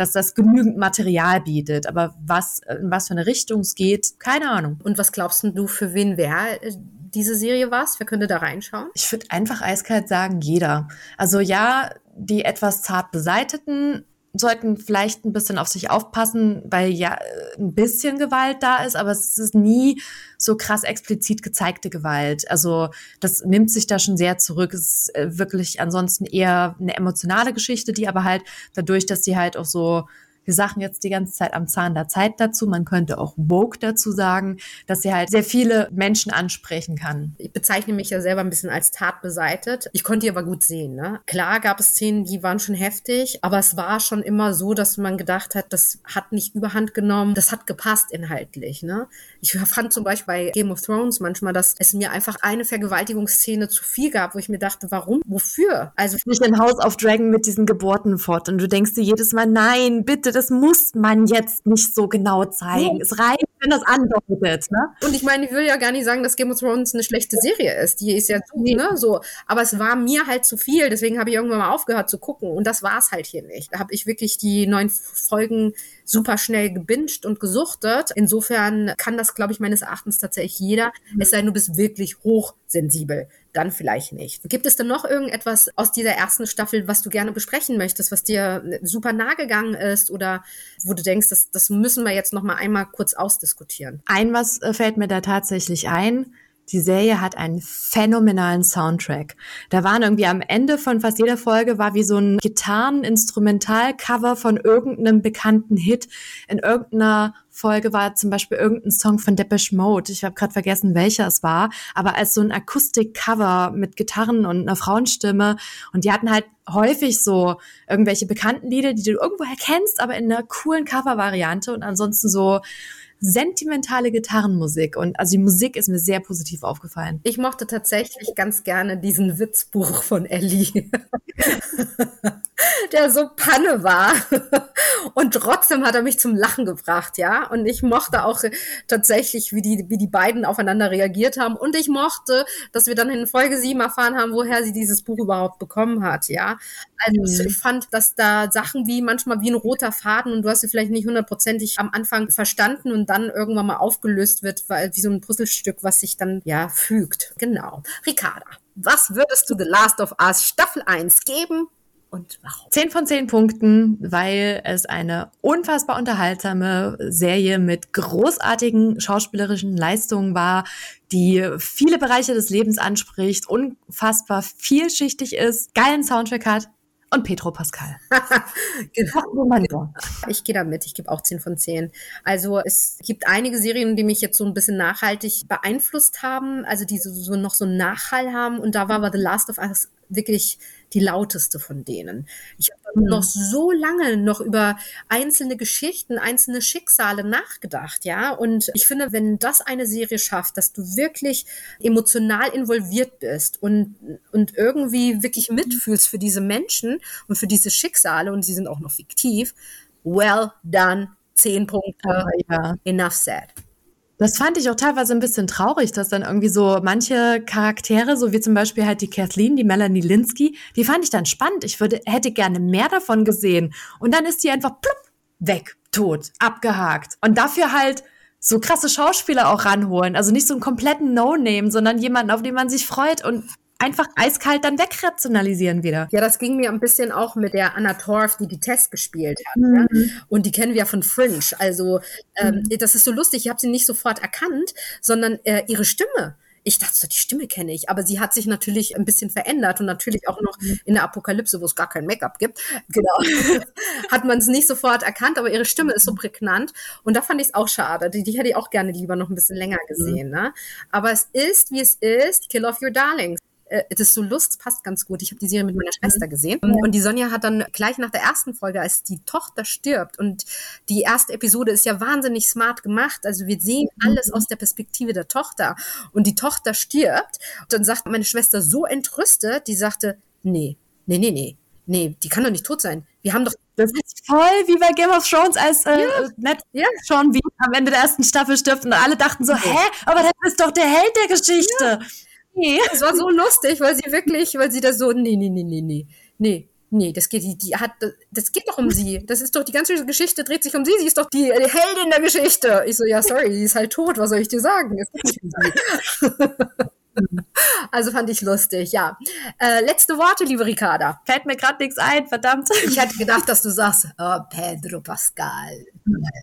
dass das genügend Material bietet. Aber was, in was für eine Richtung es geht, keine Ahnung. Und was glaubst du, für wen wäre äh, diese Serie was? Wer könnte da reinschauen? Ich würde einfach eiskalt sagen, jeder. Also ja, die etwas zart beseiteten sollten vielleicht ein bisschen auf sich aufpassen, weil ja ein bisschen Gewalt da ist, aber es ist nie so krass explizit gezeigte Gewalt. Also das nimmt sich da schon sehr zurück. Es ist äh, wirklich ansonsten eher eine emotionale Geschichte, die aber halt dadurch, dass die halt auch so wir sagen jetzt die ganze Zeit am Zahn der Zeit dazu. Man könnte auch woke dazu sagen, dass sie halt sehr viele Menschen ansprechen kann. Ich bezeichne mich ja selber ein bisschen als tatbeseitet. Ich konnte die aber gut sehen. Ne? Klar gab es Szenen, die waren schon heftig, aber es war schon immer so, dass man gedacht hat, das hat nicht überhand genommen, das hat gepasst inhaltlich. Ne? Ich fand zum Beispiel bei Game of Thrones manchmal, dass es mir einfach eine Vergewaltigungsszene zu viel gab, wo ich mir dachte, warum? Wofür? Also nicht in House of Dragon mit diesen Geburten fort und du denkst dir jedes Mal, nein, bitte, das muss man jetzt nicht so genau zeigen. Nee. Es reicht, wenn das andeutet. Ne? Und ich meine, ich will ja gar nicht sagen, dass Game of Thrones eine schlechte Serie ist. Die ist ja so, nee. ne, so. Aber es war mir halt zu viel, deswegen habe ich irgendwann mal aufgehört zu gucken. Und das war es halt hier nicht. Da habe ich wirklich die neun Folgen super schnell gebinged und gesuchtet. Insofern kann das, glaube ich, meines Erachtens tatsächlich jeder. Mhm. Es sei denn, du bist wirklich hochsensibel dann vielleicht nicht. Gibt es denn noch irgendetwas aus dieser ersten Staffel, was du gerne besprechen möchtest, was dir super nahe gegangen ist oder wo du denkst, das, das müssen wir jetzt noch mal einmal kurz ausdiskutieren? Ein was äh, fällt mir da tatsächlich ein. Die Serie hat einen phänomenalen Soundtrack. Da waren irgendwie am Ende von fast jeder Folge war wie so ein Gitarren-Instrumental-Cover von irgendeinem bekannten Hit. In irgendeiner Folge war zum Beispiel irgendein Song von Depeche Mode. Ich habe gerade vergessen, welcher es war, aber als so ein Akustik-Cover mit Gitarren und einer Frauenstimme. Und die hatten halt häufig so irgendwelche bekannten Lieder, die du irgendwo erkennst, aber in einer coolen Cover-Variante und ansonsten so sentimentale Gitarrenmusik und also die Musik ist mir sehr positiv aufgefallen. Ich mochte tatsächlich ganz gerne diesen Witzbuch von Ellie, der so Panne war und trotzdem hat er mich zum Lachen gebracht, ja. Und ich mochte auch tatsächlich, wie die wie die beiden aufeinander reagiert haben und ich mochte, dass wir dann in Folge 7 erfahren haben, woher sie dieses Buch überhaupt bekommen hat, ja. Also mhm. ich fand, dass da Sachen wie manchmal wie ein roter Faden und du hast sie vielleicht nicht hundertprozentig am Anfang verstanden und dann irgendwann mal aufgelöst wird, weil wie so ein Puzzlestück, was sich dann ja fügt. Genau. Ricarda, was würdest du The Last of Us Staffel 1 geben? Und warum? Zehn von zehn Punkten, weil es eine unfassbar unterhaltsame Serie mit großartigen schauspielerischen Leistungen war, die viele Bereiche des Lebens anspricht, unfassbar vielschichtig ist, geilen Soundtrack hat, und Petro Pascal. genau. Ich gehe damit, ich gebe auch 10 von 10. Also es gibt einige Serien, die mich jetzt so ein bisschen nachhaltig beeinflusst haben, also die so, so noch so einen Nachhall haben und da war aber The Last of Us wirklich die lauteste von denen. Ich habe mhm. noch so lange noch über einzelne Geschichten, einzelne Schicksale nachgedacht, ja. Und ich finde, wenn das eine Serie schafft, dass du wirklich emotional involviert bist und, und irgendwie wirklich mitfühlst für diese Menschen und für diese Schicksale und sie sind auch noch fiktiv, well done, zehn Punkte, ja. enough said. Das fand ich auch teilweise ein bisschen traurig, dass dann irgendwie so manche Charaktere, so wie zum Beispiel halt die Kathleen, die Melanie Linsky, die fand ich dann spannend. Ich würde, hätte gerne mehr davon gesehen. Und dann ist die einfach plupp, weg, tot, abgehakt. Und dafür halt so krasse Schauspieler auch ranholen. Also nicht so einen kompletten No-Name, sondern jemanden, auf den man sich freut und einfach eiskalt dann wegrationalisieren wieder. Ja, das ging mir ein bisschen auch mit der Anna Torf, die die Test gespielt hat. Mhm. Ja? Und die kennen wir ja von Fringe. Also ähm, mhm. das ist so lustig. Ich habe sie nicht sofort erkannt, sondern äh, ihre Stimme ich dachte so, die Stimme kenne ich, aber sie hat sich natürlich ein bisschen verändert und natürlich auch noch mhm. in der Apokalypse, wo es gar kein Make-up gibt, genau, hat man es nicht sofort erkannt, aber ihre Stimme ist so prägnant und da fand ich es auch schade. Die, die hätte ich auch gerne lieber noch ein bisschen länger gesehen. Ne? Aber es ist, wie es ist, Kill off your darlings äh, es ist so Lust, passt ganz gut. Ich habe die Serie mit meiner Schwester mhm. gesehen und die Sonja hat dann gleich nach der ersten Folge, als die Tochter stirbt und die erste Episode ist ja wahnsinnig smart gemacht. Also wir sehen mhm. alles aus der Perspektive der Tochter und die Tochter stirbt. Und dann sagt meine Schwester so entrüstet, die sagte, nee, nee, nee, nee, nee, die kann doch nicht tot sein. Wir haben doch. Das ist voll wie bei Game of Thrones, als äh, ja. Ned ja. Sean wie am Ende der ersten Staffel stirbt und alle dachten so, hä, aber das ist doch der Held der Geschichte. Ja. Nee. Es war so lustig, weil sie wirklich, weil sie da so, nee, nee, nee, nee, nee, nee. Nee, das geht, die, die hat, das geht doch um sie. Das ist doch, die ganze Geschichte dreht sich um sie. Sie ist doch die, die Heldin der Geschichte. Ich so, ja, sorry, sie ist halt tot. Was soll ich dir sagen? Es geht um sie. Also fand ich lustig, ja. Äh, letzte Worte, liebe Ricarda. Fällt mir gerade nichts ein, verdammt. Ich hätte gedacht, dass du sagst, oh, Pedro Pascal.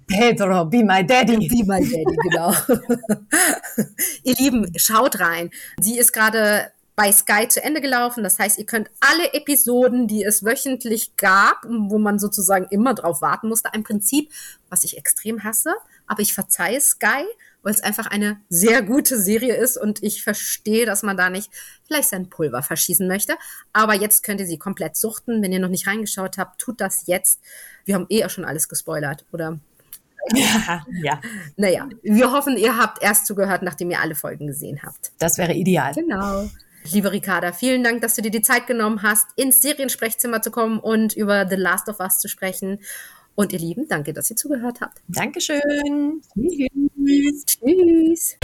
Pedro, be my daddy. Be my daddy, genau. ihr Lieben, schaut rein. Sie ist gerade bei Sky zu Ende gelaufen. Das heißt, ihr könnt alle Episoden, die es wöchentlich gab, wo man sozusagen immer drauf warten musste, ein Prinzip, was ich extrem hasse, aber ich verzeihe Sky, weil es einfach eine sehr gute Serie ist und ich verstehe, dass man da nicht vielleicht sein Pulver verschießen möchte. Aber jetzt könnt ihr sie komplett suchten. Wenn ihr noch nicht reingeschaut habt, tut das jetzt. Wir haben eh schon alles gespoilert, oder? Ja, ja. Naja, wir hoffen, ihr habt erst zugehört, nachdem ihr alle Folgen gesehen habt. Das wäre ideal. Genau. Liebe Ricarda, vielen Dank, dass du dir die Zeit genommen hast, ins Seriensprechzimmer zu kommen und über The Last of Us zu sprechen. Und ihr Lieben, danke, dass ihr zugehört habt. Dankeschön. Tschüss. Tschüss.